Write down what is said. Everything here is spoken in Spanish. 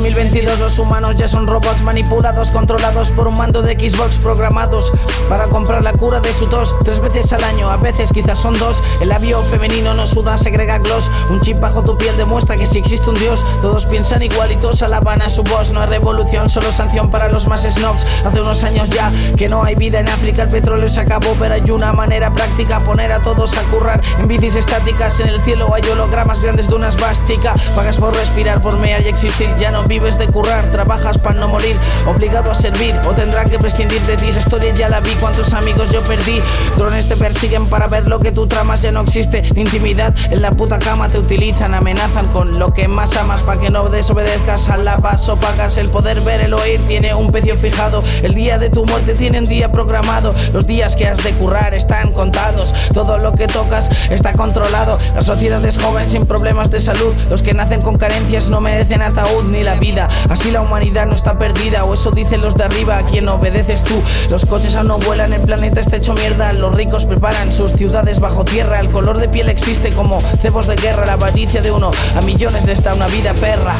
2022 los humanos ya son robots manipulados, controlados por un mando de Xbox programados para comprar la cura de su tos tres veces al año, a veces quizás son dos. El labio femenino no suda, segrega gloss. Un chip bajo tu piel demuestra que si existe un dios, todos piensan igual y todos alaban a su voz. No hay revolución, solo sanción para los más snobs. Hace unos años ya que no hay vida en África, el petróleo se acabó, pero hay una manera práctica poner a todos a currar en bicis estáticas. En el cielo hay hologramas grandes de una esvástica. Pagas por respirar, por mear y existir. Ya no vives de currar, trabajas para no morir, obligado a servir o tendrán que prescindir de ti. Esa historia ya la vi, cuántos amigos yo perdí. Drones te persiguen para ver lo que tú tramas, ya no existe intimidad. En la puta cama te utilizan, amenazan con lo que más amas para que no desobedezcas a la o pagas. El poder ver, el oír tiene un precio fijado. El día de tu muerte tiene un día programado. Los días que has de currar están contados. Todo lo que tocas está controlado. La sociedad es joven sin problemas de salud. Los que nacen con carencias no merecen ataúd ni la Así la humanidad no está perdida, o eso dicen los de arriba, a quien obedeces tú. Los coches aún no vuelan, el planeta está hecho mierda. Los ricos preparan sus ciudades bajo tierra. El color de piel existe como cebos de guerra. La avaricia de uno a millones le está una vida perra.